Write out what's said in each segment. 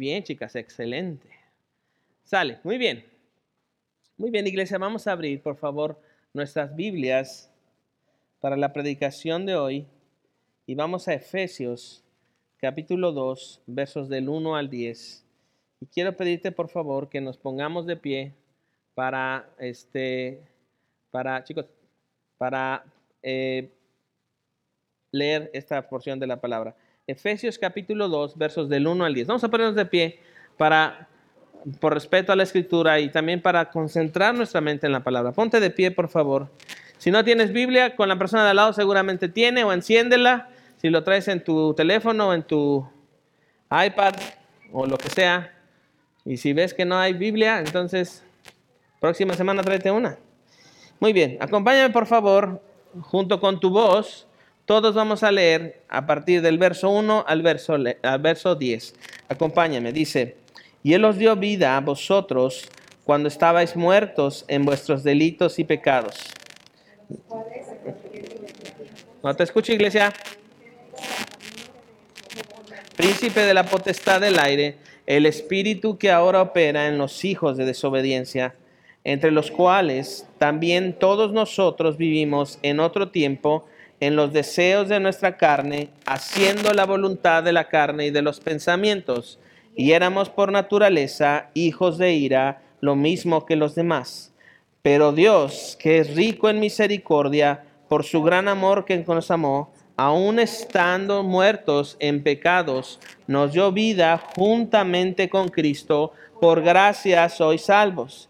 Bien, chicas, excelente. Sale, muy bien. Muy bien, iglesia, vamos a abrir, por favor, nuestras Biblias para la predicación de hoy y vamos a Efesios capítulo 2, versos del 1 al 10. Y quiero pedirte, por favor, que nos pongamos de pie para, este, para, chicos, para eh, leer esta porción de la palabra. Efesios capítulo 2, versos del 1 al 10. Vamos a ponernos de pie para, por respeto a la escritura y también para concentrar nuestra mente en la palabra. Ponte de pie, por favor. Si no tienes Biblia, con la persona de al lado seguramente tiene o enciéndela. Si lo traes en tu teléfono o en tu iPad o lo que sea. Y si ves que no hay Biblia, entonces próxima semana tráete una. Muy bien, acompáñame por favor, junto con tu voz, todos vamos a leer a partir del verso 1 al verso, al verso 10. Acompáñame, dice, y Él os dio vida a vosotros cuando estabais muertos en vuestros delitos y pecados. No te escucho, iglesia. Príncipe de la potestad del aire, el espíritu que ahora opera en los hijos de desobediencia, entre los cuales también todos nosotros vivimos en otro tiempo en los deseos de nuestra carne, haciendo la voluntad de la carne y de los pensamientos, y éramos por naturaleza hijos de ira, lo mismo que los demás. Pero Dios, que es rico en misericordia, por su gran amor que nos amó, aun estando muertos en pecados, nos dio vida juntamente con Cristo, por gracia sois salvos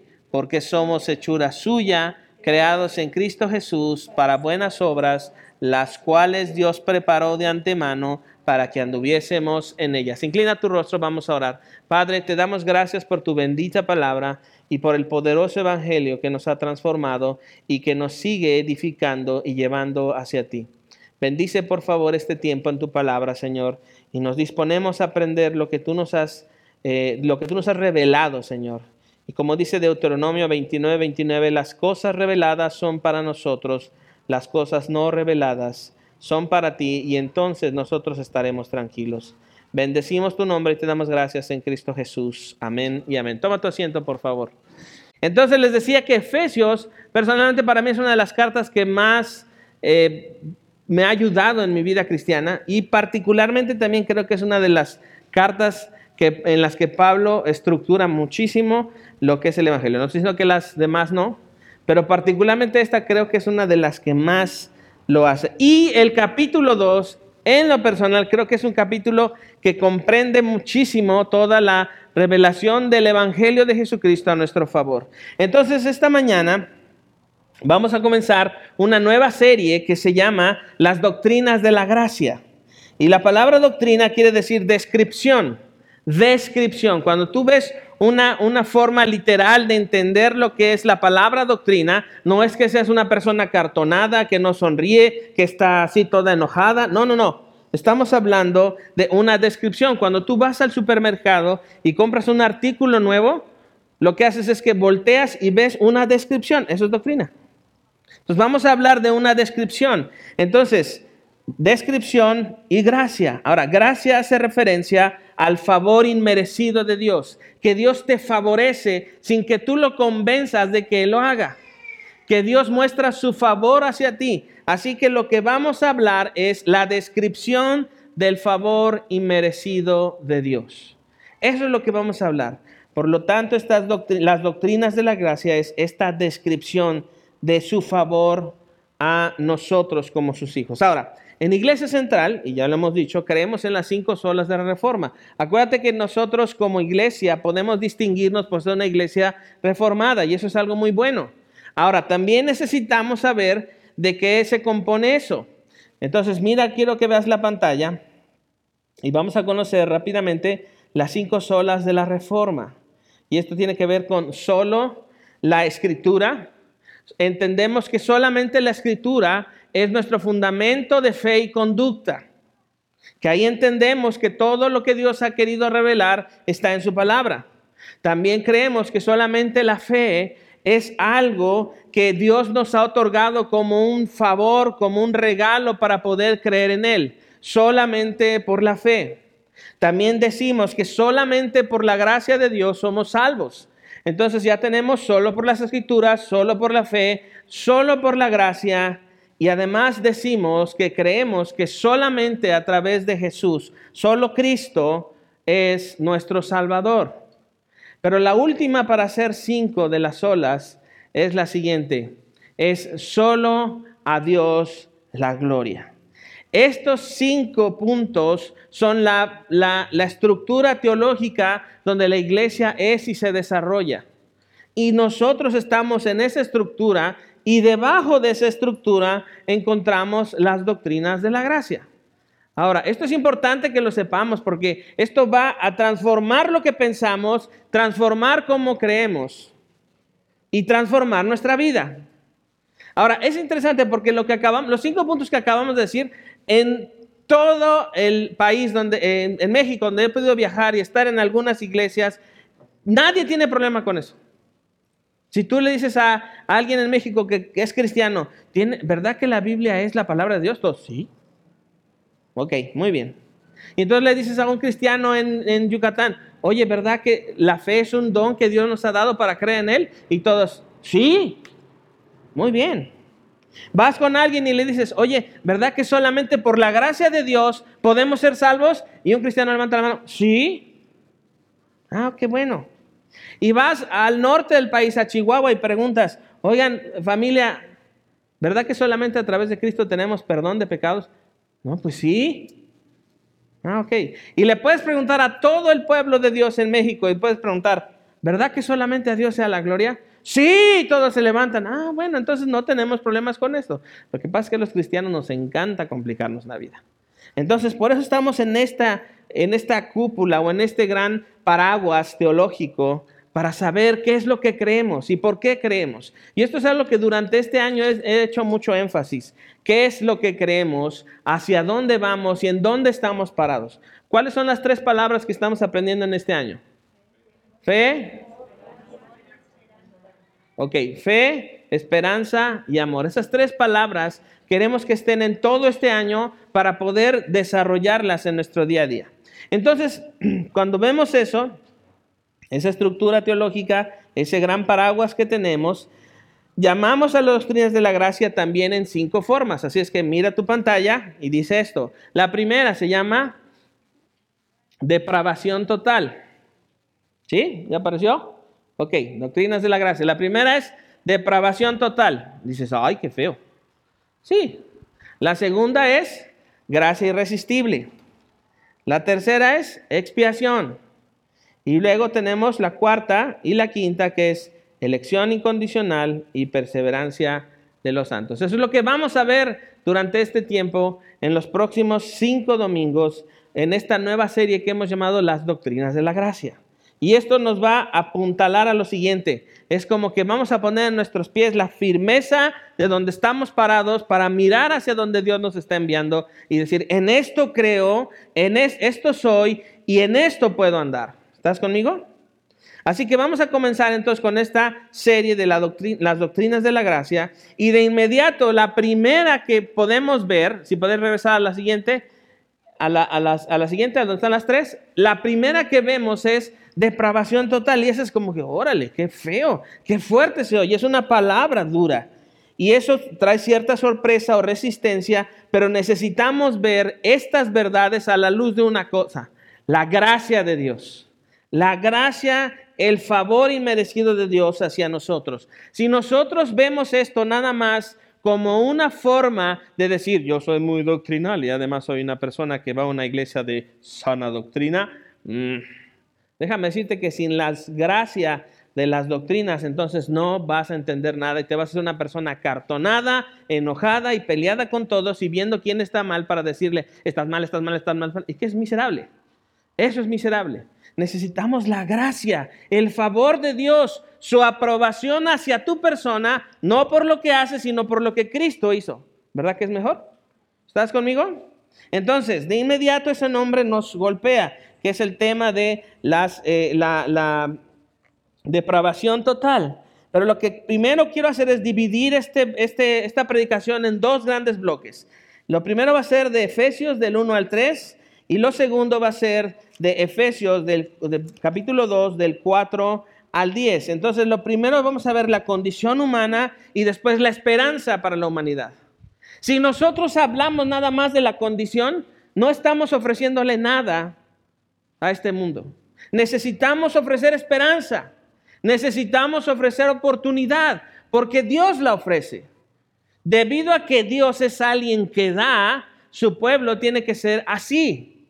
porque somos hechura suya, creados en Cristo Jesús para buenas obras, las cuales Dios preparó de antemano para que anduviésemos en ellas. Inclina tu rostro, vamos a orar. Padre, te damos gracias por tu bendita palabra y por el poderoso evangelio que nos ha transformado y que nos sigue edificando y llevando hacia ti. Bendice por favor este tiempo en tu palabra, Señor, y nos disponemos a aprender lo que tú nos has, eh, lo que tú nos has revelado, Señor. Y como dice Deuteronomio 29, 29, las cosas reveladas son para nosotros, las cosas no reveladas son para ti, y entonces nosotros estaremos tranquilos. Bendecimos tu nombre y te damos gracias en Cristo Jesús. Amén y amén. Toma tu asiento, por favor. Entonces les decía que Efesios, personalmente para mí es una de las cartas que más eh, me ha ayudado en mi vida cristiana y particularmente también creo que es una de las cartas en las que Pablo estructura muchísimo lo que es el Evangelio. No estoy diciendo que las demás no, pero particularmente esta creo que es una de las que más lo hace. Y el capítulo 2, en lo personal, creo que es un capítulo que comprende muchísimo toda la revelación del Evangelio de Jesucristo a nuestro favor. Entonces, esta mañana vamos a comenzar una nueva serie que se llama Las Doctrinas de la Gracia. Y la palabra doctrina quiere decir descripción. Descripción. Cuando tú ves una, una forma literal de entender lo que es la palabra doctrina. No es que seas una persona cartonada, que no sonríe, que está así toda enojada. No, no, no. Estamos hablando de una descripción. Cuando tú vas al supermercado y compras un artículo nuevo, lo que haces es que volteas y ves una descripción. Eso es doctrina. Entonces vamos a hablar de una descripción. Entonces, descripción y gracia. Ahora, gracia hace referencia al favor inmerecido de Dios, que Dios te favorece sin que tú lo convenzas de que lo haga, que Dios muestra su favor hacia ti. Así que lo que vamos a hablar es la descripción del favor inmerecido de Dios. Eso es lo que vamos a hablar. Por lo tanto, estas las doctrinas de la gracia es esta descripción de su favor a nosotros como sus hijos. Ahora, en Iglesia Central, y ya lo hemos dicho, creemos en las cinco solas de la Reforma. Acuérdate que nosotros como iglesia podemos distinguirnos por ser una iglesia reformada y eso es algo muy bueno. Ahora, también necesitamos saber de qué se compone eso. Entonces, mira, quiero que veas la pantalla y vamos a conocer rápidamente las cinco solas de la reforma. Y esto tiene que ver con solo la escritura. Entendemos que solamente la escritura es nuestro fundamento de fe y conducta. Que ahí entendemos que todo lo que Dios ha querido revelar está en su palabra. También creemos que solamente la fe es algo que Dios nos ha otorgado como un favor, como un regalo para poder creer en Él, solamente por la fe. También decimos que solamente por la gracia de Dios somos salvos. Entonces ya tenemos solo por las escrituras, solo por la fe, solo por la gracia. Y además decimos que creemos que solamente a través de Jesús, solo Cristo es nuestro Salvador. Pero la última para hacer cinco de las olas es la siguiente. Es solo a Dios la gloria. Estos cinco puntos son la, la, estructura teológica donde la iglesia es y se desarrolla. Y nosotros estamos en esa estructura y debajo de esa estructura encontramos las doctrinas de la gracia. Ahora, esto es importante que lo sepamos porque esto va a transformar lo que pensamos, transformar cómo creemos y transformar nuestra vida. Ahora, es interesante porque los cinco puntos que acabamos de decir, en todo el país, donde, en, México, donde he podido viajar y estar en algunas iglesias, nadie tiene problema con eso. Si tú le dices a, alguien en México que, es cristiano, ¿tiene, ¿verdad que la Biblia es la palabra de Dios? Todos, sí. Ok, muy bien. Y entonces le dices a un cristiano en, Yucatán, oye, ¿verdad que la fe es un don que Dios nos ha dado para creer en Él? Y todos, sí, muy bien. Vas con alguien y le dices, oye, ¿verdad que solamente por la gracia de Dios podemos ser salvos? Y un cristiano levanta la mano, sí. Ah, qué bueno. Y vas al norte del país, a Chihuahua, y preguntas, oigan, familia, ¿verdad que solamente a través de Cristo tenemos perdón de pecados? No, pues sí. Ah, ok. Y le puedes preguntar a todo el pueblo de Dios en México y puedes preguntar, ¿verdad que solamente a Dios sea la gloria? Sí, todos se levantan. Ah, bueno, entonces no tenemos problemas con esto. Lo que pasa es que los cristianos nos encanta complicarnos la vida. Entonces, por eso estamos en esta, en esta cúpula o en este gran paraguas teológico para saber qué es lo que creemos y por qué creemos. Y esto es algo que durante este año he hecho mucho énfasis. ¿Qué es lo que creemos? ¿Hacia dónde vamos y en dónde estamos parados? ¿Cuáles son las tres palabras que estamos aprendiendo en este año? Fe. Ok, fe, esperanza y amor. Esas tres palabras queremos que estén en todo este año para poder desarrollarlas en nuestro día a día. Entonces, cuando vemos eso, esa estructura teológica, ese gran paraguas que tenemos, llamamos a las doctrinas de la gracia también en cinco formas. Así es que mira tu pantalla y dice esto. La primera se llama depravación total. ¿Sí? ¿Ya apareció? Ok, doctrinas de la gracia. La primera es depravación total. Dices, ay, qué feo. Sí. La segunda es gracia irresistible. La tercera es expiación. Y luego tenemos la cuarta y la quinta, que es elección incondicional y perseverancia de los santos. Eso es lo que vamos a ver durante este tiempo, en los próximos cinco domingos, en esta nueva serie que hemos llamado Las Doctrinas de la Gracia. Y esto nos va a apuntalar a lo siguiente. Es como que vamos a poner en nuestros pies la firmeza de donde estamos parados para mirar hacia donde Dios nos está enviando y decir, en esto creo, en esto soy y en esto puedo andar. ¿Estás conmigo? Así que vamos a comenzar entonces con esta serie de las doctrinas de la gracia y de inmediato la primera que podemos ver, si podés regresar a la siguiente, a la, a la siguiente, a donde están las tres, la primera que vemos es depravación total y esa es como que, órale, qué feo, qué fuerte se oye, es una palabra dura. Y eso trae cierta sorpresa o resistencia, pero necesitamos ver estas verdades a la luz de una cosa, la gracia de Dios. La gracia, el favor inmerecido de Dios hacia nosotros. Si nosotros vemos esto nada más como una forma de decir, yo soy muy doctrinal y además soy una persona que va a una iglesia de sana doctrina, mm, déjame decirte que sin la gracia de las doctrinas, entonces no vas a entender nada y te vas a ser una persona cartonada, enojada y peleada con todos y viendo quién está mal para decirle, estás mal, estás mal, estás mal, y que es miserable. Eso es miserable. Necesitamos la gracia, el favor de Dios, su aprobación hacia tu persona, no por lo que haces, sino por lo que Cristo hizo. ¿Verdad que es mejor? ¿Estás conmigo? Entonces, de inmediato ese nombre nos golpea, que es el tema de las, eh, la, depravación total. Pero lo que primero quiero hacer es dividir este, este, esta predicación en dos grandes bloques. Lo primero va a ser de Efesios del 1 al 3 y lo segundo va a ser de Efesios del, capítulo 2 del 4 al 10. Entonces lo primero vamos a ver la condición humana y después la esperanza para la humanidad. Si nosotros hablamos nada más de la condición, no estamos ofreciéndole nada a este mundo. Necesitamos ofrecer esperanza. Necesitamos ofrecer oportunidad porque Dios la ofrece. Debido a que Dios es alguien que da, su pueblo tiene que ser así.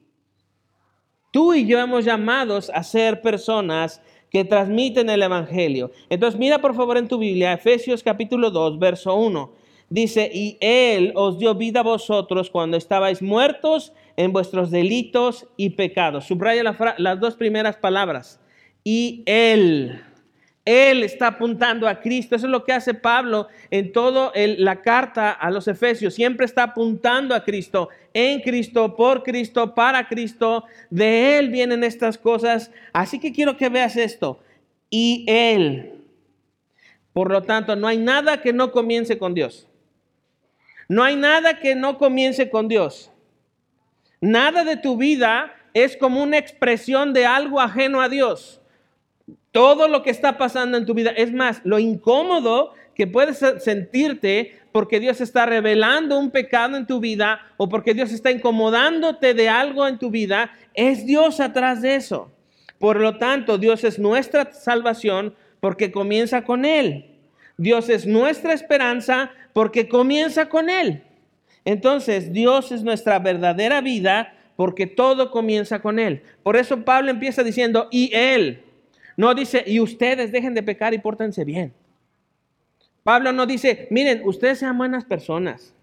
Tú y yo hemos llamados a ser personas que transmiten el Evangelio. Entonces mira por favor en tu Biblia, Efesios capítulo 2, verso 1. Dice, y Él os dio vida a vosotros cuando estabais muertos en vuestros delitos y pecados. Subraya las dos primeras palabras. Y Él. Él está apuntando a Cristo. Eso es lo que hace Pablo en toda la carta a los Efesios. Siempre está apuntando a Cristo, en Cristo, por Cristo, para Cristo. De Él vienen estas cosas. Así que quiero que veas esto. Y Él. Por lo tanto, no hay nada que no comience con Dios. No hay nada que no comience con Dios. Nada de tu vida es como una expresión de algo ajeno a Dios. Todo lo que está pasando en tu vida, es más, lo incómodo que puedes sentirte porque Dios está revelando un pecado en tu vida o porque Dios está incomodándote de algo en tu vida, es Dios atrás de eso. Por lo tanto, Dios es nuestra salvación porque comienza con Él. Dios es nuestra esperanza porque comienza con Él. Entonces, Dios es nuestra verdadera vida porque todo comienza con Él. Por eso Pablo empieza diciendo, y Él. No dice, y ustedes dejen de pecar y pórtense bien. Pablo no dice, miren, ustedes sean buenas personas.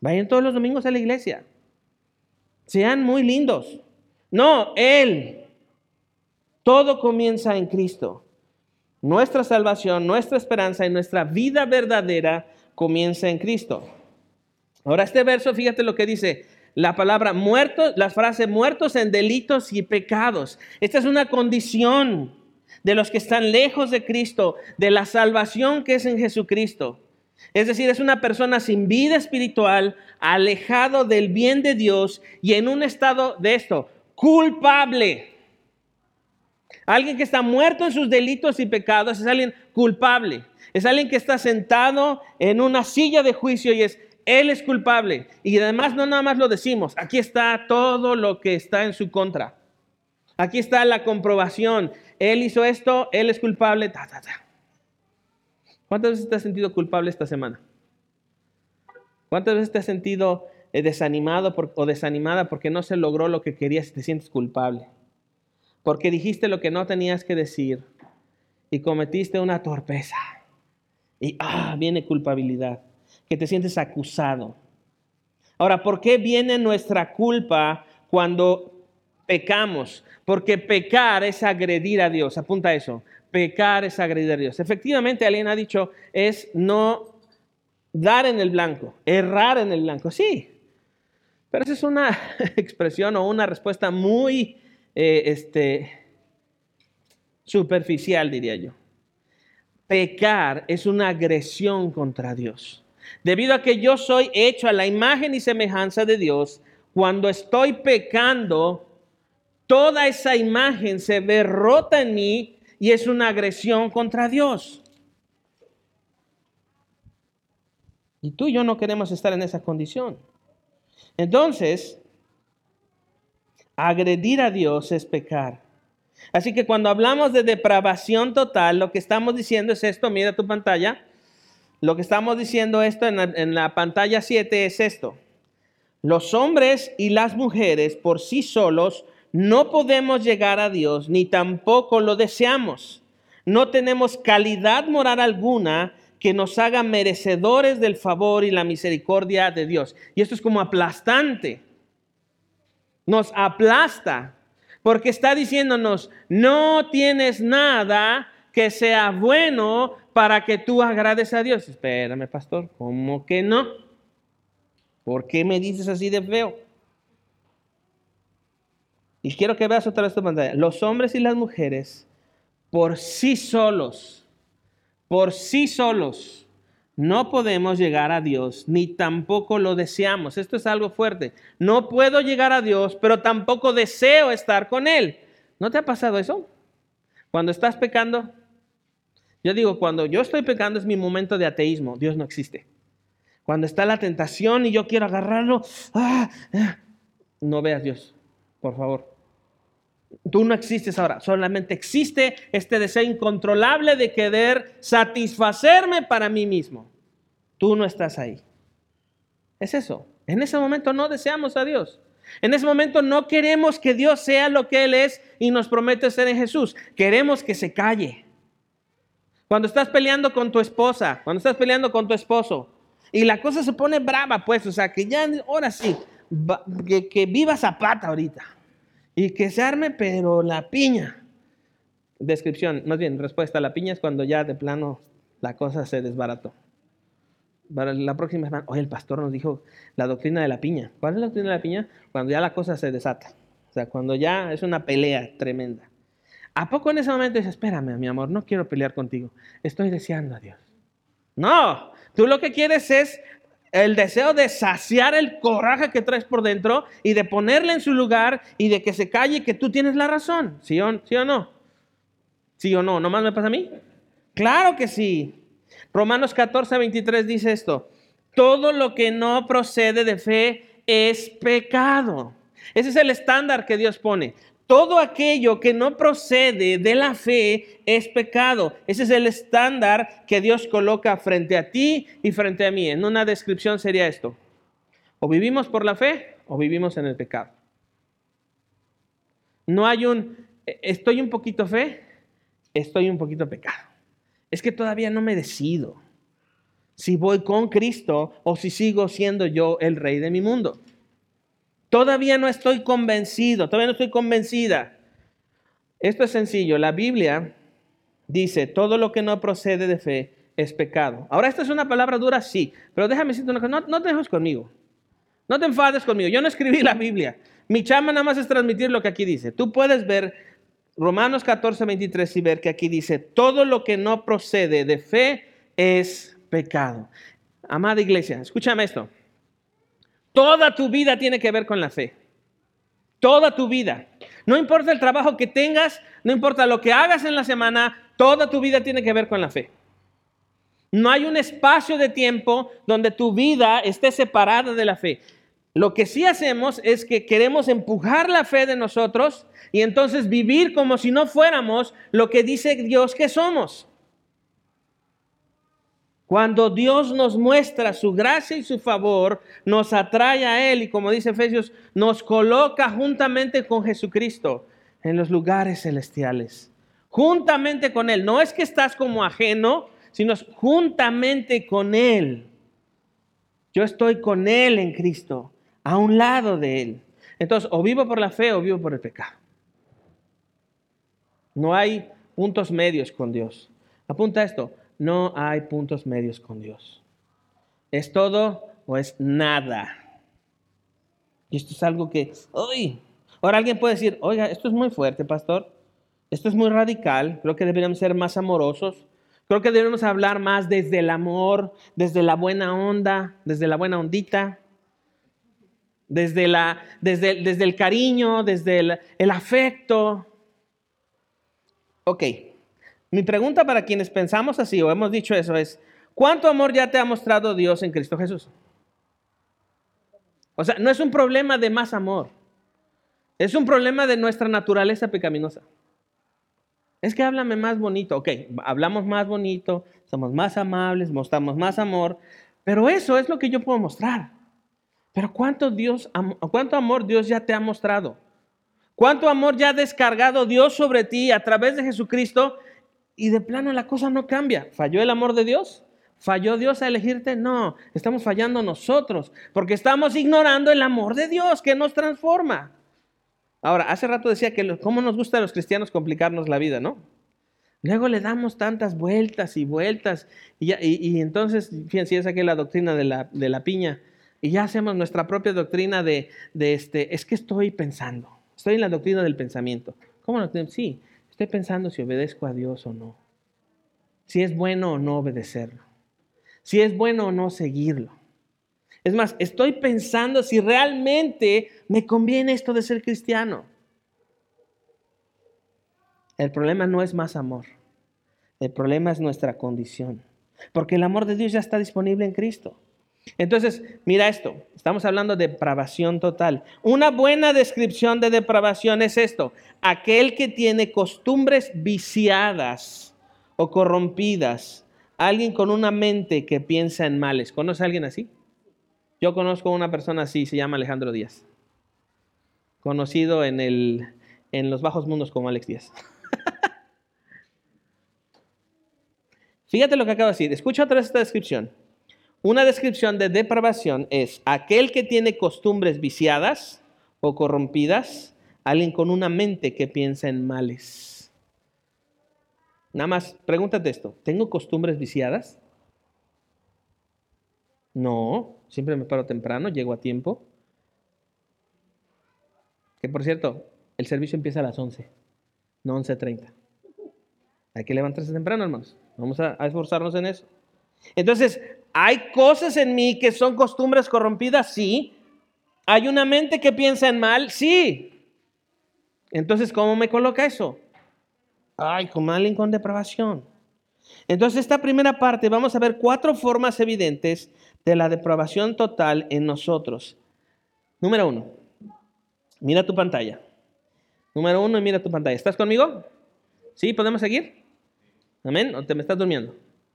Vayan todos los domingos a la iglesia. Sean muy lindos. No, Él. Todo comienza en Cristo. Nuestra salvación, nuestra esperanza y nuestra vida verdadera comienza en Cristo. Ahora este verso, fíjate lo que dice. La palabra muertos, la frase muertos en delitos y pecados. Esta es una condición de los que están lejos de Cristo, de la salvación que es en Jesucristo. Es decir, es una persona sin vida espiritual, alejado del bien de Dios y en un estado de esto, culpable. Alguien que está muerto en sus delitos y pecados es alguien culpable. Es alguien que está sentado en una silla de juicio y es, él es culpable. Y además no nada más lo decimos, aquí está todo lo que está en su contra. Aquí está la comprobación. Él hizo esto, él es culpable. Ta, ta, ta. ¿Cuántas veces te has sentido culpable esta semana? ¿Cuántas veces te has sentido eh, desanimado o desanimada porque no se logró lo que querías y te sientes culpable? Porque dijiste lo que no tenías que decir y cometiste una torpeza. Y ah, viene culpabilidad, que te sientes acusado. Ahora, ¿por qué viene nuestra culpa cuando pecamos, porque pecar es agredir a Dios. Apunta eso. Pecar es agredir a Dios. Efectivamente, alguien ha dicho, es no dar en el blanco, errar en el blanco. Sí, pero esa es una expresión o una respuesta muy eh, este, superficial, diría yo. Pecar es una agresión contra Dios. Debido a que yo soy hecho a la imagen y semejanza de Dios, cuando estoy pecando, toda esa imagen se ve rota en mí y es una agresión contra Dios. Y tú y yo no queremos estar en esa condición. Entonces, agredir a Dios es pecar. Así que cuando hablamos de depravación total, lo que estamos diciendo es esto, mira tu pantalla. Lo que estamos diciendo esto en la, en la pantalla 7 es esto. Los hombres y las mujeres por sí solos no podemos llegar a Dios ni tampoco lo deseamos. No tenemos calidad moral alguna que nos haga merecedores del favor y la misericordia de Dios. Y esto es como aplastante. Nos aplasta. porque está diciéndonos, no tienes nada que sea bueno para que tú agrades a Dios. Espérame, pastor, ¿cómo que no? ¿Por qué me dices así de feo? Y quiero que veas otra vez tu pantalla. Los hombres y las mujeres, por sí solos, por sí solos, no podemos llegar a Dios, ni tampoco lo deseamos. Esto es algo fuerte. No puedo llegar a Dios, pero tampoco deseo estar con Él. ¿No te ha pasado eso? Cuando estás pecando, yo digo, cuando yo estoy pecando es mi momento de ateísmo. Dios no existe. Cuando está la tentación y yo quiero agarrarlo, ah, ah, no veas Dios, por favor. Tú no existes ahora, solamente existe este deseo incontrolable de querer satisfacerme para mí mismo. Tú no estás ahí. Es eso. En ese momento no deseamos a Dios. En ese momento no queremos que Dios sea lo que Él es y nos promete ser en Jesús. Queremos que se calle. Cuando estás peleando con tu esposa, cuando estás peleando con tu esposo y la cosa se pone brava, pues, o sea, que ya ahora sí, que, viva Zapata ahorita y que se arme, pero la piña. Descripción, más bien, respuesta, la piña es cuando ya de plano la cosa se desbarató. Para la próxima semana, hoy el pastor nos dijo la doctrina de la piña. ¿Cuál es la doctrina de la piña? Cuando ya la cosa se desata. O sea, cuando ya es una pelea tremenda. ¿A poco en ese momento dices, espérame, mi amor, no quiero pelear contigo, estoy deseando a Dios? No, tú lo que quieres es el deseo de saciar el coraje que traes por dentro y de ponerle en su lugar y de que se calle que tú tienes la razón. ¿Sí o, ¿Sí o no? ¿Sí o no? ¿Nomás me pasa a mí? Claro que sí. Romanos 14, 23 dice esto. Todo lo que no procede de fe es pecado. Ese es el estándar que Dios pone. Todo aquello que no procede de la fe es pecado. Ese es el estándar que Dios coloca frente a ti y frente a mí. En una descripción sería esto. O vivimos por la fe o vivimos en el pecado. No hay un, estoy un poquito fe, estoy un poquito pecado. Es que todavía no me decido si voy con Cristo o si sigo siendo yo el rey de mi mundo. Todavía no estoy convencido, todavía no estoy convencida. Esto es sencillo. La Biblia dice, todo lo que no procede de fe es pecado. Ahora, esta es una palabra dura, sí, pero déjame decirte una cosa, no, te dejes conmigo. No te enfades conmigo. Yo no escribí la Biblia. Mi chama nada más es transmitir lo que aquí dice. Tú puedes ver Romanos 14, 23 y ver que aquí dice, todo lo que no procede de fe es pecado. Amada iglesia, escúchame esto. Toda tu vida tiene que ver con la fe. Toda tu vida. No importa el trabajo que tengas, no importa lo que hagas en la semana, toda tu vida tiene que ver con la fe. No hay un espacio de tiempo donde tu vida esté separada de la fe. Lo que sí hacemos es que queremos empujar la fe de nosotros y entonces vivir como si no fuéramos lo que dice Dios que somos. Cuando Dios nos muestra su gracia y su favor, nos atrae a Él y como dice Efesios, nos coloca juntamente con Jesucristo en los lugares celestiales. Juntamente con Él. No es que estás como ajeno, sino juntamente con Él. Yo estoy con Él en Cristo, a un lado de Él. Entonces, o vivo por la fe o vivo por el pecado. No hay puntos medios con Dios. Apunta esto no hay puntos medios con Dios. ¿Es todo o es nada? Y esto es algo que, ¡uy! Ahora alguien puede decir, oiga, esto es muy fuerte, pastor. Esto es muy radical. Creo que deberíamos ser más amorosos. Creo que debemos hablar más desde el amor, desde la buena onda, desde la buena ondita, desde, la, desde, desde el cariño, desde el, el afecto. Ok, mi pregunta para quienes pensamos así o hemos dicho eso es, ¿cuánto amor ya te ha mostrado Dios en Cristo Jesús? O sea, no es un problema de más amor, es un problema de nuestra naturaleza pecaminosa. Es que háblame más bonito, ok, hablamos más bonito, somos más amables, mostramos más amor, pero eso es lo que yo puedo mostrar. Pero ¿cuánto, Dios, cuánto amor Dios ya te ha mostrado? ¿Cuánto amor ya ha descargado Dios sobre ti a través de Jesucristo y de plano la cosa no cambia. ¿Falló el amor de Dios? ¿Falló Dios a elegirte? No, estamos fallando nosotros, porque estamos ignorando el amor de Dios que nos transforma. Ahora, hace rato decía que cómo nos gusta a los cristianos complicarnos la vida, ¿no? Luego le damos tantas vueltas y vueltas y, entonces, fíjense, es aquí la doctrina de la, de la, piña y ya hacemos nuestra propia doctrina de, de, este, es que estoy pensando, estoy en la doctrina del pensamiento. ¿Cómo no? Sí, estoy pensando si obedezco a Dios o no, si es bueno o no obedecerlo, si es bueno o no seguirlo. Es más, estoy pensando si realmente me conviene esto de ser cristiano. El problema no es más amor. El problema es nuestra condición. Porque el amor de Dios ya está disponible en Cristo. Entonces, mira esto, estamos hablando de depravación total. Una buena descripción de depravación es esto, aquel que tiene costumbres viciadas o corrompidas, alguien con una mente que piensa en males. ¿Conoce a alguien así? Yo conozco a una persona así, se llama Alejandro Díaz, conocido en, el, en los bajos mundos como Alex Díaz. Fíjate lo que acabo de decir, escucha otra vez esta descripción. Una descripción de depravación es aquel que tiene costumbres viciadas o corrompidas, alguien con una mente que piensa en males. Nada más, pregúntate esto, ¿tengo costumbres viciadas? No, siempre me paro temprano, llego a tiempo. Que por cierto, el servicio empieza a las 11, no 11.30. Hay que levantarse temprano, hermanos. Vamos a, esforzarnos en eso. Entonces, ¿hay cosas en mí que son costumbres corrompidas? Sí. ¿Hay una mente que piensa en mal? Sí. Entonces, ¿cómo me coloca eso? Ay, como alguien con depravación. Entonces, esta primera parte, vamos a ver cuatro formas evidentes de la depravación total en nosotros. Número uno, mira tu pantalla. Número uno, mira tu pantalla. ¿Estás conmigo? ¿Sí? ¿Podemos seguir? ¿Amén? ¿O te me estás durmiendo?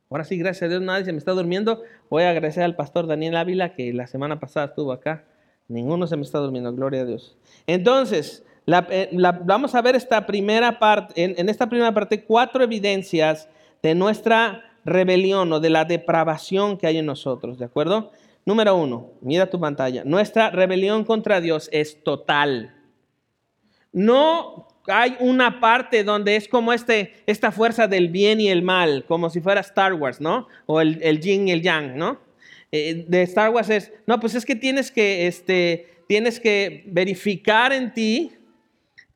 Ahora sí, gracias a Dios, nadie se me está durmiendo. Voy a agradecer al pastor Daniel Ávila que la semana pasada estuvo acá. Ninguno se me está durmiendo, gloria a Dios. Entonces, eh, vamos a ver esta primera parte, en, en esta primera parte, cuatro evidencias de nuestra rebelión o de la depravación que hay en nosotros, ¿de acuerdo? Número uno, mira tu pantalla. Nuestra rebelión contra Dios es total. No hay una parte donde es como este, esta fuerza del bien y el mal, como si fuera Star Wars, ¿no? O el, el yin y el yang, ¿no? Eh, de Star Wars es, no, pues es que tienes que, este, tienes que verificar en ti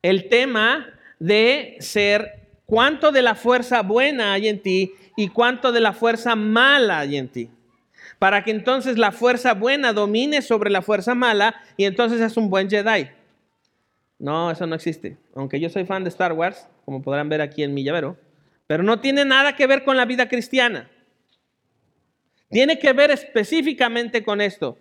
el tema de ser cuánto de la fuerza buena hay en ti y cuánto de la fuerza mala hay en ti. Para que entonces la fuerza buena domine sobre la fuerza mala y entonces es un buen Jedi. No, eso no existe. Aunque yo soy fan de Star Wars, como podrán ver aquí en mi llavero, pero no tiene nada que ver con la vida cristiana. Tiene que ver específicamente con esto.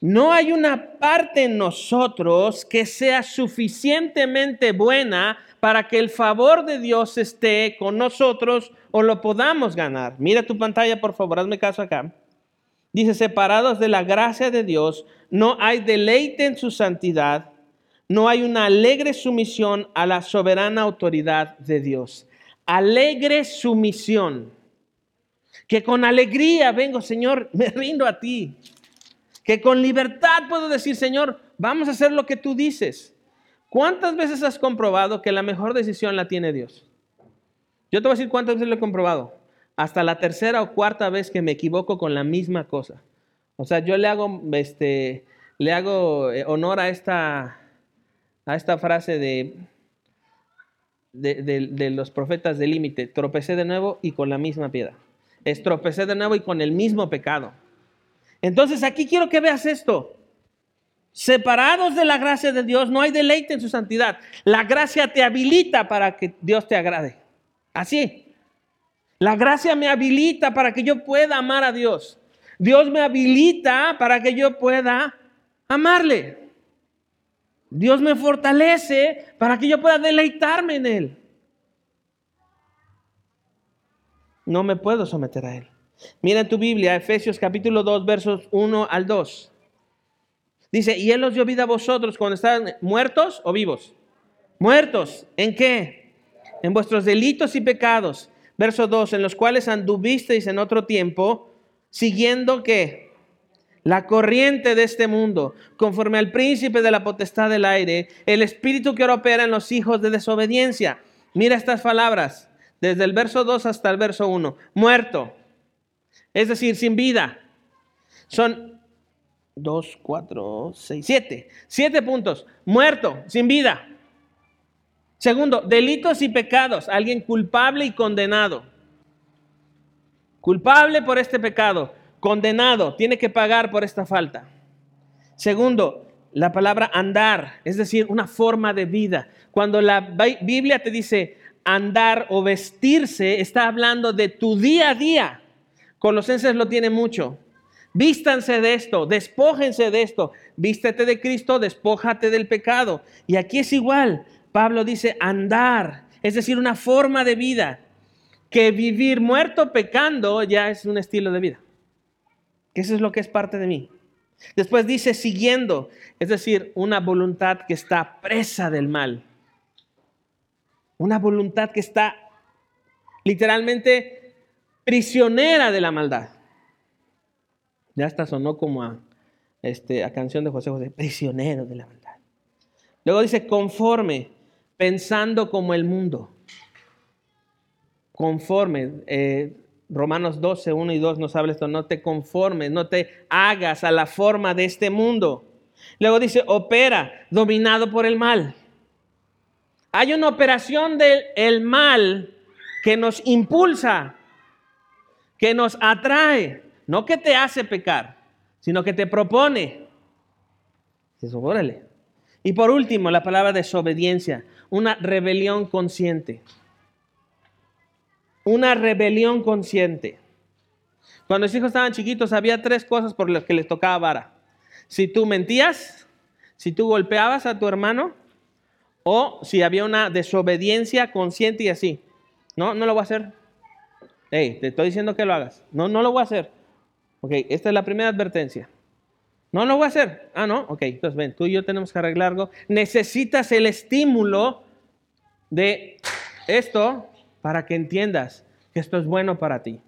No hay una parte en nosotros que sea suficientemente buena para que el favor de Dios esté con nosotros o lo podamos ganar. Mira tu pantalla, por favor, hazme caso acá. Dice, separados de la gracia de Dios, no hay deleite en su santidad, no hay una alegre sumisión a la soberana autoridad de Dios. Alegre sumisión. Que con alegría vengo, Señor, me rindo a ti. Que con libertad puedo decir, Señor, vamos a hacer lo que tú dices. ¿Cuántas veces has comprobado que la mejor decisión la tiene Dios? Yo te voy a decir cuántas veces lo he comprobado. Hasta la tercera o cuarta vez que me equivoco con la misma cosa. O sea, yo le hago, este, le hago eh, honor a esta, a esta frase de, de, los profetas del límite. Tropecé de nuevo y con la misma piedra. Estropecé de nuevo y con el mismo pecado. Entonces aquí quiero que veas esto. Separados de la gracia de Dios, no hay deleite en su santidad. La gracia te habilita para que Dios te agrade. Así. La gracia me habilita para que yo pueda amar a Dios. Dios me habilita para que yo pueda amarle. Dios me fortalece para que yo pueda deleitarme en Él. No me puedo someter a Él. Mira en tu Biblia, Efesios capítulo 2, versos 1 al 2. Dice, y Él os dio vida a vosotros cuando estaban muertos o vivos. Muertos. ¿En qué? En vuestros delitos y pecados. Verso 2, en los cuales anduvisteis en otro tiempo, siguiendo qué? La corriente de este mundo, conforme al príncipe de la potestad del aire, el espíritu que ahora opera en los hijos de desobediencia. Mira estas palabras, desde el verso 2 hasta el verso 1. Muerto, es decir, sin vida. Son 2, 4, 6, 7. Siete puntos. Muerto, sin vida. Segundo, delitos y pecados. Alguien culpable y condenado. Culpable por este pecado. Condenado. Tiene que pagar por esta falta. Segundo, la palabra andar, es decir, una forma de vida. Cuando la Biblia te dice andar o vestirse, está hablando de tu día a día. Colosenses lo tiene mucho. Vístanse de esto, despójense de esto. Vístete de Cristo, despójate del pecado. Y aquí es igual. Pablo dice andar, es decir, una forma de vida. Que vivir muerto pecando ya es un estilo de vida. Que eso es lo que es parte de mí. Después dice siguiendo, es decir, una voluntad que está presa del mal. Una voluntad que está literalmente prisionera de la maldad. Ya hasta sonó como a, este, canción de José José, prisionero de la maldad. Luego dice conforme, pensando como el mundo. Conforme. Eh, Romanos 12, 1 y 2 nos habla esto, no te conformes, no te hagas a la forma de este mundo. Luego dice, opera, dominado por el mal. Hay una operación del mal que nos impulsa, que nos atrae, no que te hace pecar, sino que te propone. Eso. Y por último, la palabra desobediencia, una rebelión consciente. Una rebelión consciente. Cuando los hijos estaban chiquitos había tres cosas por las que les tocaba vara. Si tú mentías, si tú golpeabas a tu hermano o si había una desobediencia consciente y así. No, no lo voy a hacer. Hey, te estoy diciendo que lo hagas. No, no lo voy a hacer. Ok, esta es la primera advertencia. No lo voy a hacer. Ah, no. Ok, entonces ven, tú y yo tenemos que arreglarlo. Necesitas el estímulo de esto para que entiendas que esto es bueno para ti.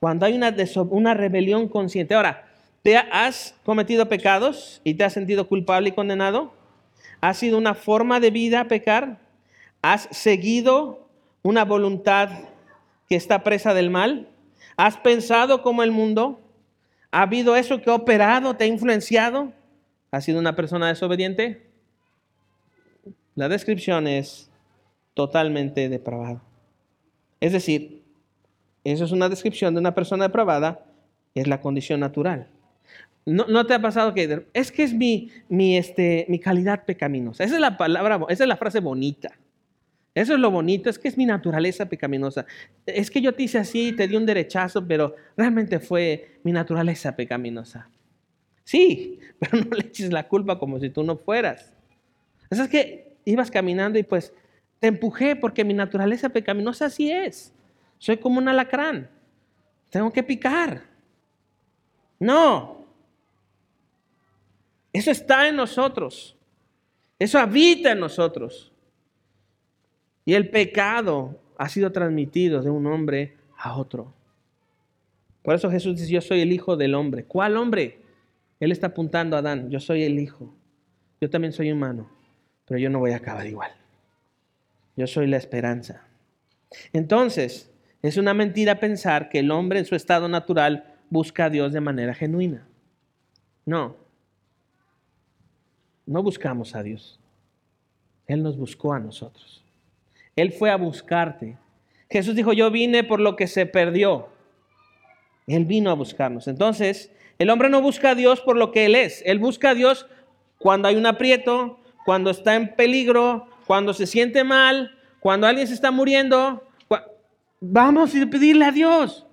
Cuando hay una, rebelión consciente. Ahora, ¿te has cometido pecados y te has sentido culpable y condenado? ¿Ha sido una forma de vida pecar? ¿Has seguido una voluntad que está presa del mal? ¿Has pensado como el mundo? ¿Ha habido eso que ha operado, te ha influenciado? ¿Has sido una persona desobediente? La descripción es totalmente depravado. Es decir, eso es una descripción de una persona depravada, es la condición natural. No, te ha pasado que es que es mi, mi, este, mi calidad pecaminosa. Esa es la palabra, esa es la frase bonita. Eso es lo bonito, es que es mi naturaleza pecaminosa. Es que yo te hice así, te di un derechazo, pero realmente fue mi naturaleza pecaminosa. Sí, pero no le eches la culpa como si tú no fueras. es que ibas caminando y pues te empujé porque mi naturaleza pecaminosa así es. Soy como un alacrán. Tengo que picar. No. Eso está en nosotros. Eso habita en nosotros. Y el pecado ha sido transmitido de un hombre a otro. Por eso Jesús dice, yo soy el hijo del hombre. ¿Cuál hombre? Él está apuntando a Adán, yo soy el hijo. Yo también soy humano, pero yo no voy a acabar igual. Yo soy la esperanza. Entonces, es una mentira pensar que el hombre en su estado natural busca a Dios de manera genuina. No. No buscamos a Dios. Él nos buscó a nosotros. Él fue a buscarte. Jesús dijo, yo vine por lo que se perdió. Él vino a buscarnos. Entonces, el hombre no busca a Dios por lo que Él es. Él busca a Dios cuando hay un aprieto, cuando está en peligro, cuando se siente mal, cuando alguien se está muriendo. Vamos a pedirle a Dios.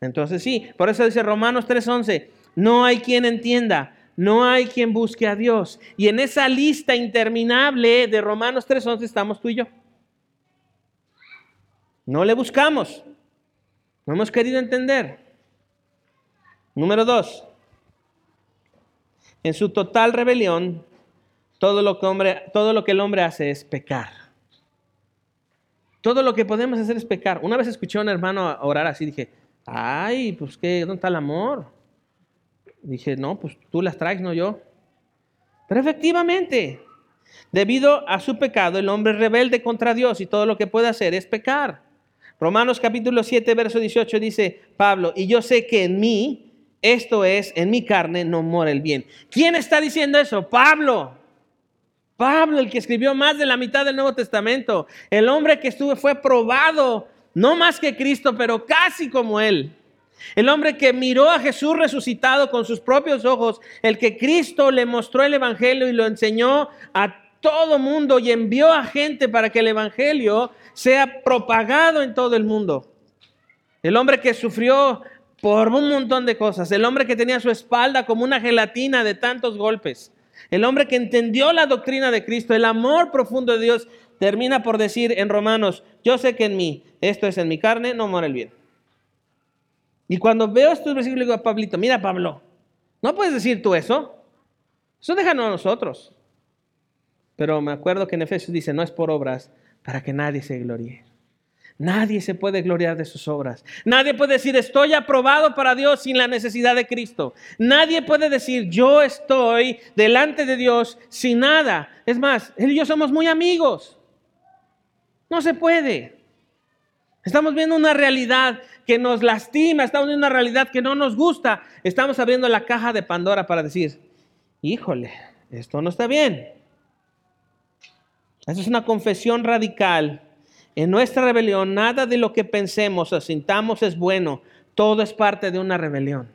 Entonces sí, por eso dice Romanos 3:11, no hay quien entienda, no hay quien busque a Dios. Y en esa lista interminable de Romanos 3:11 estamos tú y yo. No le buscamos. No hemos querido entender. Número dos. En su total rebelión, todo lo, que el hombre hace es pecar. Todo lo que podemos hacer es pecar. Una vez escuché a un hermano orar así, dije, ay, pues qué, ¿dónde está el amor? Dije, no, pues tú las traes, no yo. Pero efectivamente, debido a su pecado, el hombre rebelde contra Dios y todo lo que puede hacer es pecar. Romanos capítulo 7, verso 18 dice Pablo, y yo sé que en mí, esto es, en mi carne, no mora el bien. ¿Quién está diciendo eso? Pablo. Pablo, el que escribió más de la mitad del Nuevo Testamento, el hombre que estuvo, fue probado, no más que Cristo, pero casi como él. El hombre que miró a Jesús resucitado con sus propios ojos, el que Cristo le mostró el Evangelio y lo enseñó a todo mundo y envió a gente para que el Evangelio sea propagado en todo el mundo. El hombre que sufrió por un montón de cosas, el hombre que tenía su espalda como una gelatina de tantos golpes, el hombre que entendió la doctrina de Cristo, el amor profundo de Dios, termina por decir en Romanos, yo sé que en mí, esto es en mi carne, no muere el bien. Y cuando veo estos versículos, digo a Pablito, mira Pablo, no puedes decir tú eso. Eso déjanos a nosotros. Pero me acuerdo que en Efesios dice, no es por obras para que nadie se gloríe. Nadie se puede gloriar de sus obras. Nadie puede decir, estoy aprobado para Dios sin la necesidad de Cristo. Nadie puede decir, yo estoy delante de Dios sin nada. Es más, Él y yo somos muy amigos. No se puede. Estamos viendo una realidad que nos lastima, estamos viendo una realidad que no nos gusta. Estamos abriendo la caja de Pandora para decir, híjole, esto no está bien. Esa es una confesión radical. En nuestra rebelión, nada de lo que pensemos o sintamos es bueno. Todo es parte de una rebelión.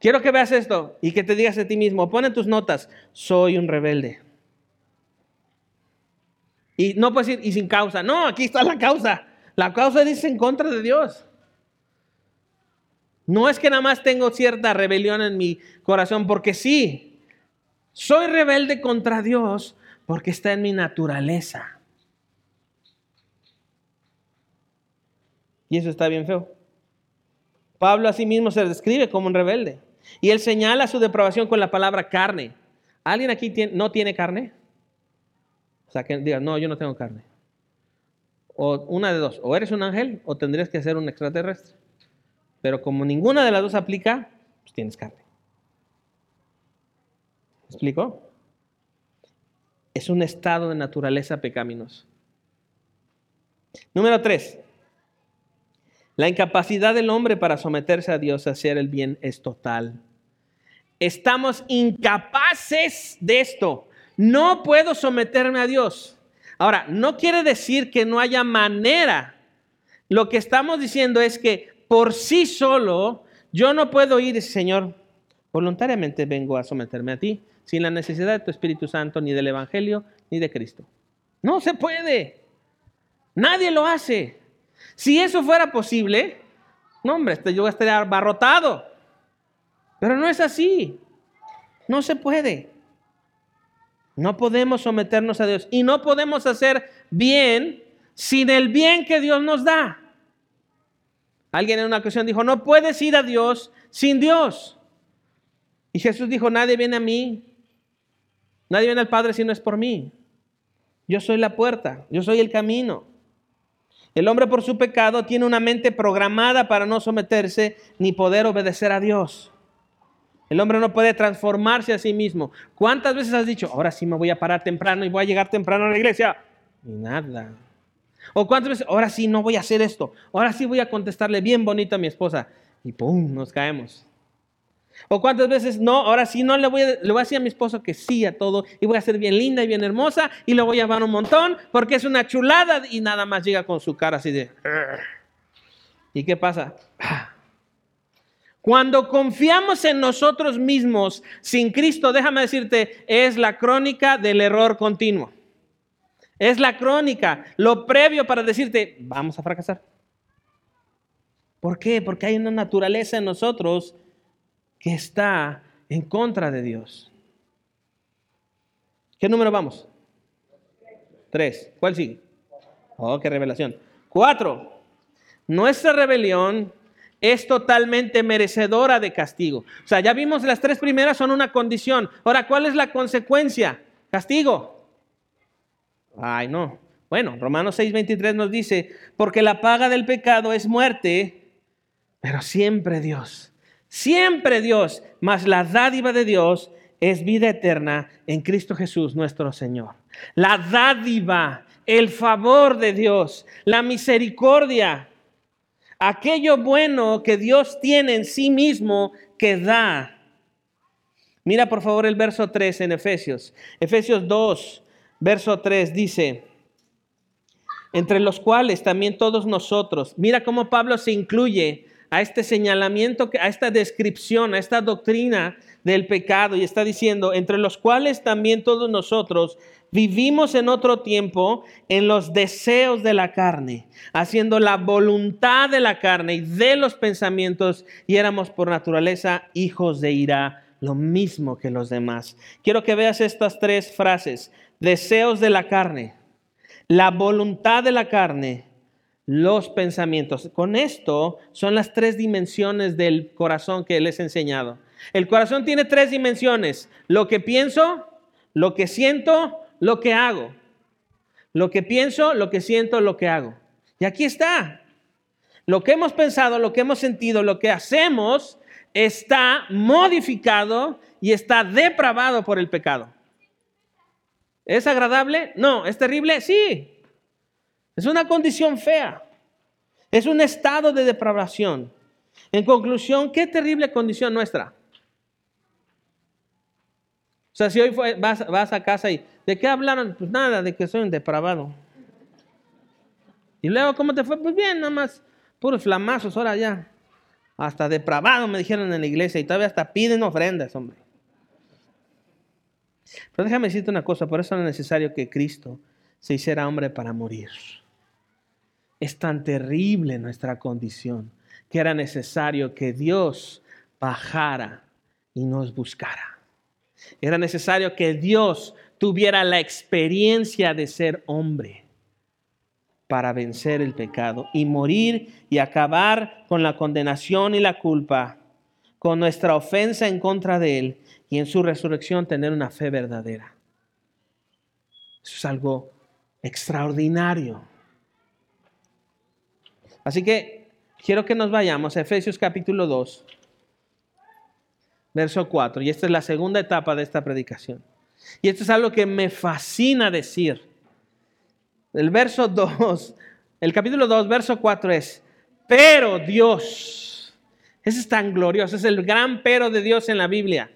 Quiero que veas esto y que te digas a ti mismo, pon en tus notas, soy un rebelde. Y no puedes decir, y sin causa. No, aquí está la causa. La causa dice en contra de Dios. No es que nada más tengo cierta rebelión en mi corazón, porque sí, soy rebelde contra Dios porque está en mi naturaleza. Y eso está bien feo. Pablo a sí mismo se describe como un rebelde. Y él señala su depravación con la palabra carne. ¿Alguien aquí no tiene carne? O sea, que diga, no, yo no tengo carne. O una de dos, o eres un ángel o tendrías que ser un extraterrestre. Pero como ninguna de las dos aplica, pues tienes carne. ¿Me explico? Es un estado de naturaleza pecaminoso. Número tres. La incapacidad del hombre para someterse a Dios hacer el bien es total. Estamos incapaces de esto. No puedo someterme a Dios. Ahora, no quiere decir que no haya manera. Lo que estamos diciendo es que por sí solo yo no puedo ir, Señor, voluntariamente vengo a someterme a ti, sin la necesidad de tu Espíritu Santo, ni del Evangelio, ni de Cristo. No se puede. Nadie lo hace. Si eso fuera posible, no, hombre, este, yo estaría abarrotado. Pero no es así. No se puede. No podemos someternos a Dios y no podemos hacer bien sin el bien que Dios nos da. Alguien en una ocasión dijo, no puedes ir a Dios sin Dios. Y Jesús dijo, nadie viene a mí, nadie viene al Padre si no es por mí. Yo soy la puerta, yo soy el camino. El hombre por su pecado tiene una mente programada para no someterse ni poder obedecer a Dios. El hombre no puede transformarse a sí mismo. ¿Cuántas veces has dicho, ahora sí me voy a parar temprano y voy a llegar temprano a la iglesia? Ni nada. O cuántas veces, ahora sí no voy a hacer esto. Ahora sí voy a contestarle bien bonito a mi esposa. Y ¡pum! Nos caemos. O cuántas veces, no, ahora sí no le voy, a, le voy a decir a mi esposo que sí a todo y voy a ser bien linda y bien hermosa y lo voy a llamar un montón porque es una chulada y nada más llega con su cara así de... ¿Y qué pasa? Cuando confiamos en nosotros mismos sin Cristo, déjame decirte, es la crónica del error continuo. Es la crónica, lo previo para decirte, vamos a fracasar. ¿Por qué? Porque hay una naturaleza en nosotros que está en contra de Dios. ¿Qué número vamos? Tres. ¿Cuál sigue? Oh, qué revelación. Cuatro. Nuestra rebelión es totalmente merecedora de castigo. O sea, ya vimos las tres primeras son una condición. Ahora, ¿cuál es la consecuencia? Castigo. Ay, no. Bueno, Romanos 6:23 nos dice, porque la paga del pecado es muerte, pero siempre Dios, Siempre Dios, mas la dádiva de Dios es vida eterna en Cristo Jesús nuestro Señor. La dádiva, el favor de Dios, la misericordia, aquello bueno que Dios tiene en sí mismo que da. Mira por favor el verso 3 en Efesios. Efesios 2, verso 3 dice, entre los cuales también todos nosotros, mira cómo Pablo se incluye a este señalamiento, a esta descripción, a esta doctrina del pecado y está diciendo, entre los cuales también todos nosotros vivimos en otro tiempo en los deseos de la carne, haciendo la voluntad de la carne y de los pensamientos y éramos por naturaleza hijos de ira, lo mismo que los demás. Quiero que veas estas tres frases, deseos de la carne, la voluntad de la carne los pensamientos. Con esto son las tres dimensiones del corazón que les he enseñado. El corazón tiene tres dimensiones. Lo que pienso, lo que siento, lo que hago. Lo que pienso, lo que siento, lo que hago. Y aquí está. Lo que hemos pensado, lo que hemos sentido, lo que hacemos está modificado y está depravado por el pecado. ¿Es agradable? No. ¿Es terrible? Sí. Es una condición fea. Es un estado de depravación. En conclusión, qué terrible condición nuestra. O sea, si hoy vas, a casa y ¿de qué hablaron? Pues nada, de que soy un depravado. Y luego, ¿cómo te fue? Pues bien, nada más, puros flamazos, ahora ya. Hasta depravado me dijeron en la iglesia y todavía hasta piden ofrendas, hombre. Pero déjame decirte una cosa, por eso es necesario que Cristo se hiciera hombre para morir. Es tan terrible nuestra condición que era necesario que Dios bajara y nos buscara. Era necesario que Dios tuviera la experiencia de ser hombre para vencer el pecado y morir y acabar con la condenación y la culpa, con nuestra ofensa en contra de Él y en su resurrección tener una fe verdadera. Eso es algo extraordinario. Así que quiero que nos vayamos a Efesios capítulo 2, verso 4. Y esta es la segunda etapa de esta predicación. Y esto es algo que me fascina decir. El verso 2, el capítulo 2, verso 4 es, pero Dios, ese es tan glorioso, es el gran pero de Dios en la Biblia.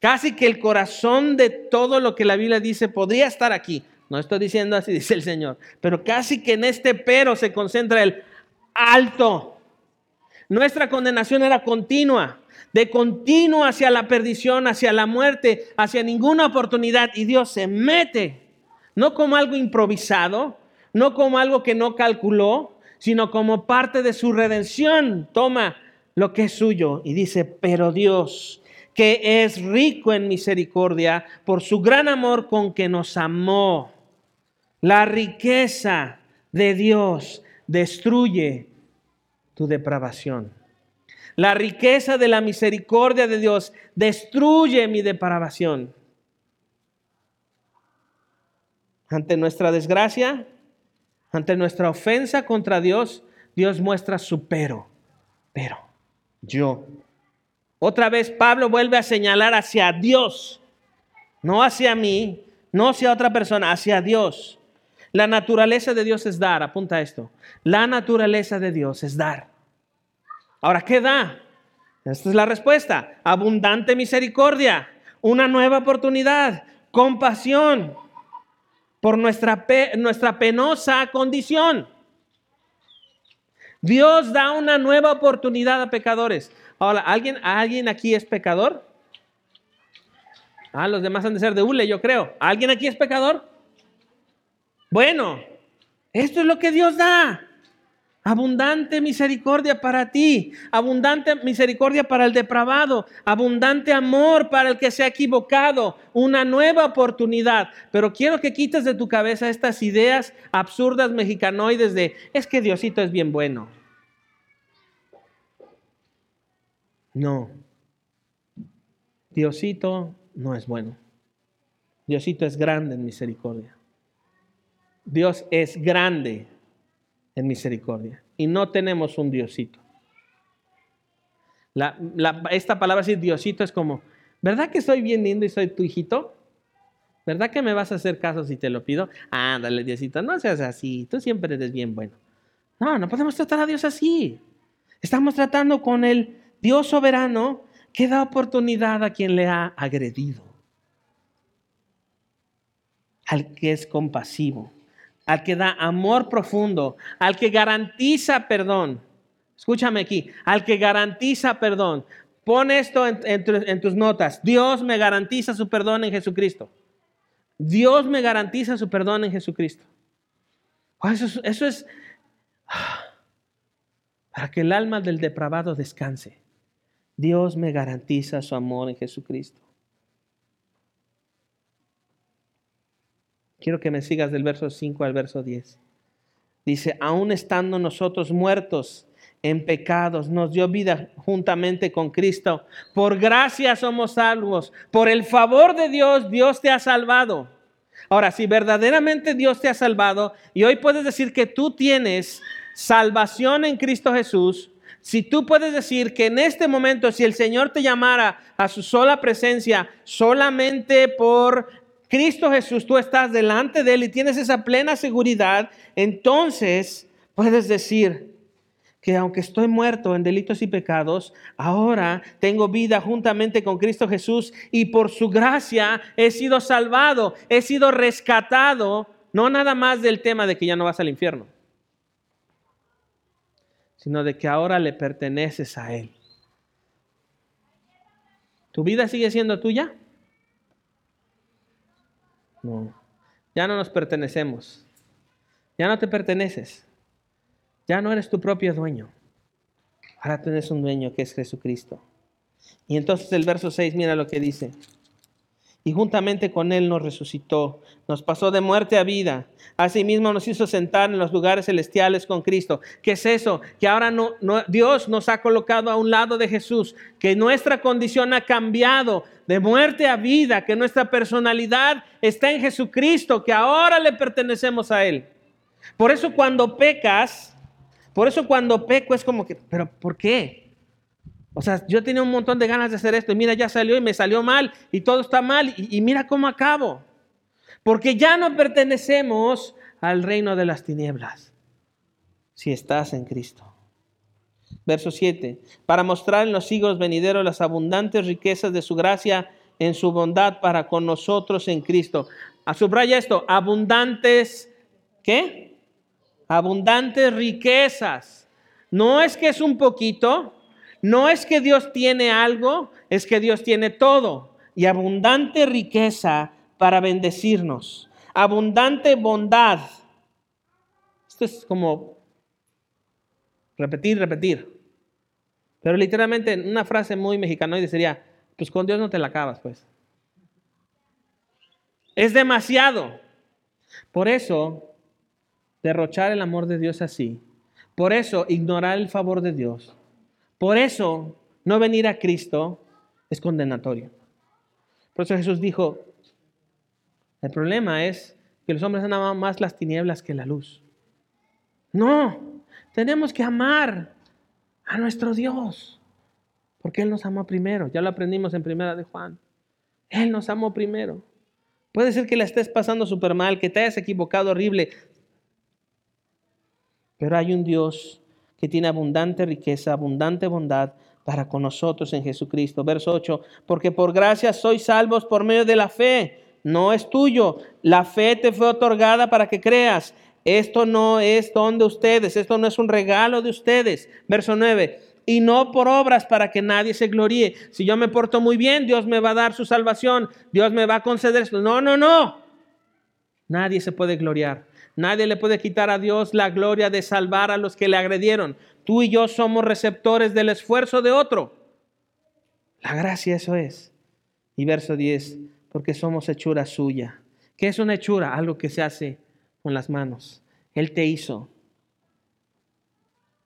Casi que el corazón de todo lo que la Biblia dice podría estar aquí. No estoy diciendo así, dice el Señor. Pero casi que en este pero se concentra el alto. Nuestra condenación era continua, de continuo hacia la perdición, hacia la muerte, hacia ninguna oportunidad. Y Dios se mete, no como algo improvisado, no como algo que no calculó, sino como parte de su redención. Toma lo que es suyo y dice, pero Dios, que es rico en misericordia, por su gran amor con que nos amó la riqueza de Dios destruye tu depravación. La riqueza de la misericordia de Dios destruye mi depravación. Ante nuestra desgracia, ante nuestra ofensa contra Dios, Dios muestra su pero. Pero yo. Otra vez Pablo vuelve a señalar hacia Dios, no hacia mí, no hacia otra persona, hacia Dios. La naturaleza de Dios es dar, apunta esto. La naturaleza de Dios es dar. Ahora, ¿qué da? Esta es la respuesta. Abundante misericordia, una nueva oportunidad, compasión por nuestra, nuestra penosa condición. Dios da una nueva oportunidad a pecadores. Ahora, ¿alguien, ¿alguien aquí es pecador? Ah, los demás han de ser de hule, yo creo. ¿Alguien aquí es pecador? Bueno, esto es lo que Dios da. Abundante misericordia para ti, abundante misericordia para el depravado, abundante amor para el que se ha equivocado, una nueva oportunidad. Pero quiero que quites de tu cabeza estas ideas absurdas mexicanoides de, es que Diosito es bien bueno. No, Diosito no es bueno. Diosito es grande en misericordia. Dios es grande en misericordia y no tenemos un Diosito. esta palabra decir Diosito es como, ¿verdad que soy bien lindo y soy tu hijito? ¿Verdad que me vas a hacer caso si te lo pido? Ándale, Diosito, no seas así, tú siempre eres bien bueno. No, no podemos tratar a Dios así. Estamos tratando con el Dios soberano que da oportunidad a quien le ha agredido, al que es compasivo, al que da amor profundo, al que garantiza perdón. Escúchame aquí, al que garantiza perdón. Pon esto en, tus notas. Dios me garantiza su perdón en Jesucristo. Dios me garantiza su perdón en Jesucristo. Eso es para que el alma del depravado descanse. Dios me garantiza su amor en Jesucristo. Quiero que me sigas del verso 5 al verso 10. Dice, aún estando nosotros muertos en pecados, nos dio vida juntamente con Cristo. Por gracia somos salvos. Por el favor de Dios, Dios te ha salvado. Ahora, si verdaderamente Dios te ha salvado y hoy puedes decir que tú tienes salvación en Cristo Jesús, si tú puedes decir que en este momento, si el Señor te llamara a su sola presencia solamente por Cristo Jesús, tú estás delante de Él y tienes esa plena seguridad, entonces puedes decir que aunque estoy muerto en delitos y pecados, ahora tengo vida juntamente con Cristo Jesús y por su gracia he sido salvado, he sido rescatado, no nada más del tema de que ya no vas al infierno sino de que ahora le perteneces a Él. ¿Tu vida sigue siendo tuya? No, ya no nos pertenecemos. Ya no te perteneces. Ya no eres tu propio dueño. Ahora tienes un dueño que es Jesucristo. Y entonces el verso 6, mira lo que dice y juntamente con Él nos resucitó, nos pasó de muerte a vida. Asimismo nos hizo sentar en los lugares celestiales con Cristo. ¿Qué es eso? Que ahora Dios nos ha colocado a un lado de Jesús, que nuestra condición ha cambiado de muerte a vida, que nuestra personalidad está en Jesucristo, que ahora le pertenecemos a Él. Por eso cuando pecas, por eso cuando peco es como que, pero ¿por qué? O sea, yo tenía un montón de ganas de hacer esto y mira, ya salió y me salió mal y todo está mal y, mira cómo acabo. Porque ya no pertenecemos al reino de las tinieblas si estás en Cristo. Verso 7. Para mostrar en los siglos venideros las abundantes riquezas de su gracia en su bondad para con nosotros en Cristo. A subraya esto, abundantes, ¿qué? Abundantes riquezas. No es que es un poquito, no es que Dios tiene algo, es que Dios tiene todo y abundante riqueza para bendecirnos, abundante bondad. Esto es como repetir, repetir. Pero literalmente una frase muy mexicana sería, pues con Dios no te la acabas, pues. Es demasiado. Por eso, derrochar el amor de Dios así. Por eso, ignorar el favor de Dios por eso, no venir a Cristo es condenatorio. Por eso Jesús dijo, el problema es que los hombres aman más las tinieblas que la luz. No, tenemos que amar a nuestro Dios, porque Él nos amó primero. Ya lo aprendimos en primera de Juan. Él nos amó primero. Puede ser que la estés pasando súper mal, que te hayas equivocado horrible, pero hay un Dios que tiene abundante riqueza, abundante bondad para con nosotros en Jesucristo. Verso 8, porque por gracia sois salvos por medio de la fe. No es tuyo. La fe te fue otorgada para que creas. Esto no es don de ustedes, esto no es un regalo de ustedes. Verso 9, y no por obras para que nadie se gloríe. Si yo me porto muy bien, Dios me va a dar su salvación, Dios me va a conceder. No, no, no. Nadie se puede gloriar. Nadie le puede quitar a Dios la gloria de salvar a los que le agredieron. Tú y yo somos receptores del esfuerzo de otro. La gracia eso es. Y verso 10, porque somos hechura suya. ¿Qué es una hechura? Algo que se hace con las manos. Él te hizo.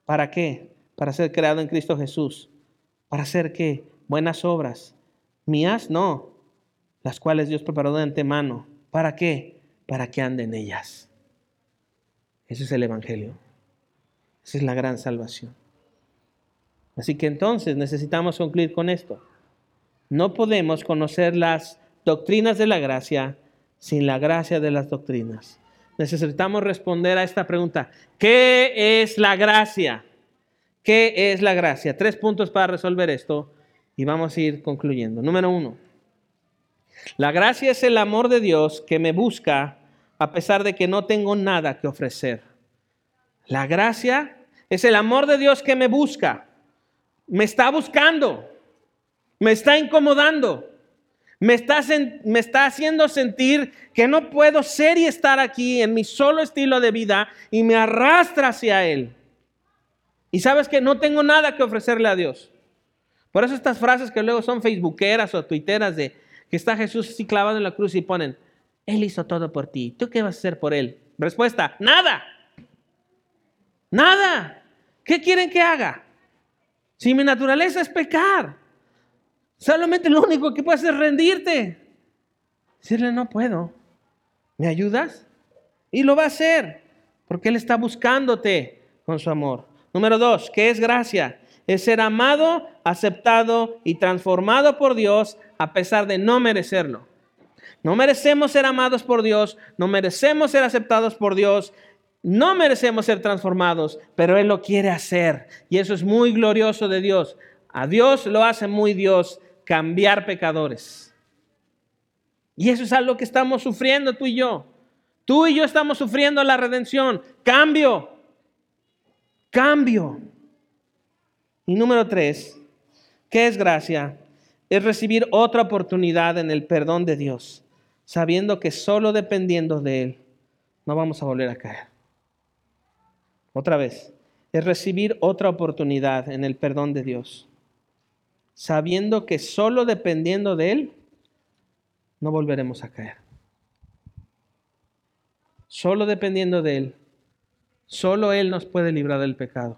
¿Para qué? Para ser creado en Cristo Jesús. ¿Para hacer qué? Buenas obras. Mías no. Las cuales Dios preparó de antemano. ¿Para qué? Para que anden ellas. Ese es el Evangelio. Esa es la gran salvación. Así que entonces necesitamos concluir con esto. No podemos conocer las doctrinas de la gracia sin la gracia de las doctrinas. Necesitamos responder a esta pregunta. ¿Qué es la gracia? ¿Qué es la gracia? Tres puntos para resolver esto y vamos a ir concluyendo. Número uno. La gracia es el amor de Dios que me busca a pesar de que no tengo nada que ofrecer. La gracia es el amor de Dios que me busca. Me está buscando. Me está incomodando. Me está, me está haciendo sentir que no puedo ser y estar aquí en mi solo estilo de vida y me arrastra hacia Él. Y sabes que no tengo nada que ofrecerle a Dios. Por eso estas frases que luego son facebookeras o twitteras de que está Jesús así clavado en la cruz y ponen, Él hizo todo por ti, ¿tú qué vas a hacer por Él? Respuesta, nada. Nada. ¿Qué quieren que haga? Si mi naturaleza es pecar, solamente lo único que puedes es rendirte. Decirle, no puedo. ¿Me ayudas? Y lo va a hacer, porque Él está buscándote con su amor. Número dos, ¿qué es gracia? Es ser amado, aceptado y transformado por Dios a pesar de no merecerlo. No merecemos ser amados por Dios, no merecemos ser aceptados por Dios, no merecemos ser transformados, pero Él lo quiere hacer. Y eso es muy glorioso de Dios. A Dios lo hace muy Dios cambiar pecadores. Y eso es algo que estamos sufriendo tú y yo. Tú y yo estamos sufriendo la redención. Cambio. Cambio. Y número tres, ¿qué es gracia? Es recibir otra oportunidad en el perdón de Dios, sabiendo que solo dependiendo de Él no vamos a volver a caer. Otra vez, es recibir otra oportunidad en el perdón de Dios, sabiendo que solo dependiendo de Él no volveremos a caer. Solo dependiendo de Él, solo Él nos puede librar del pecado,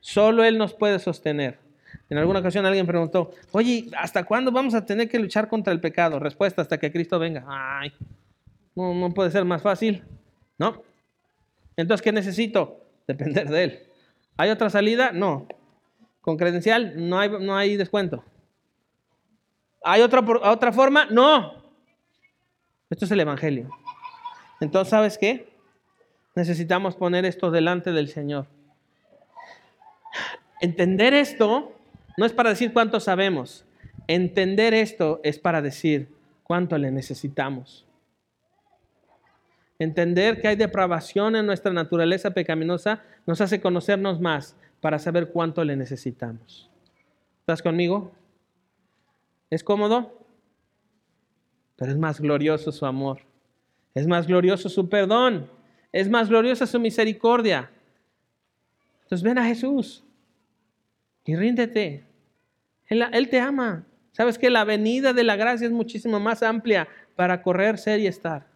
solo Él nos puede sostener. En alguna ocasión alguien preguntó, oye, ¿hasta cuándo vamos a tener que luchar contra el pecado? Respuesta, hasta que Cristo venga. Ay, no, puede ser más fácil, ¿no? Entonces, ¿qué necesito? Depender de Él. ¿Hay otra salida? No. ¿Con credencial? No hay, no hay descuento. ¿Hay otra, otra forma? No. Esto es el Evangelio. Entonces, ¿sabes qué? Necesitamos poner esto delante del Señor. Entender esto no es para decir cuánto sabemos. Entender esto es para decir cuánto le necesitamos. Entender que hay depravación en nuestra naturaleza pecaminosa nos hace conocernos más para saber cuánto le necesitamos. ¿Estás conmigo? ¿Es cómodo? Pero es más glorioso su amor. Es más glorioso su perdón. Es más gloriosa su misericordia. Entonces ven a Jesús y ríndete. Él, te ama. Sabes que la avenida de la gracia es muchísimo más amplia para correr, ser y estar.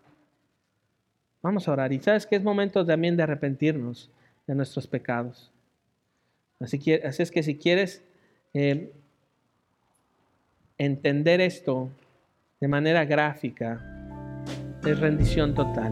Vamos a orar. Y sabes que es momento también de arrepentirnos de nuestros pecados. Así, así es que si quieres eh, entender esto de manera gráfica, es rendición total.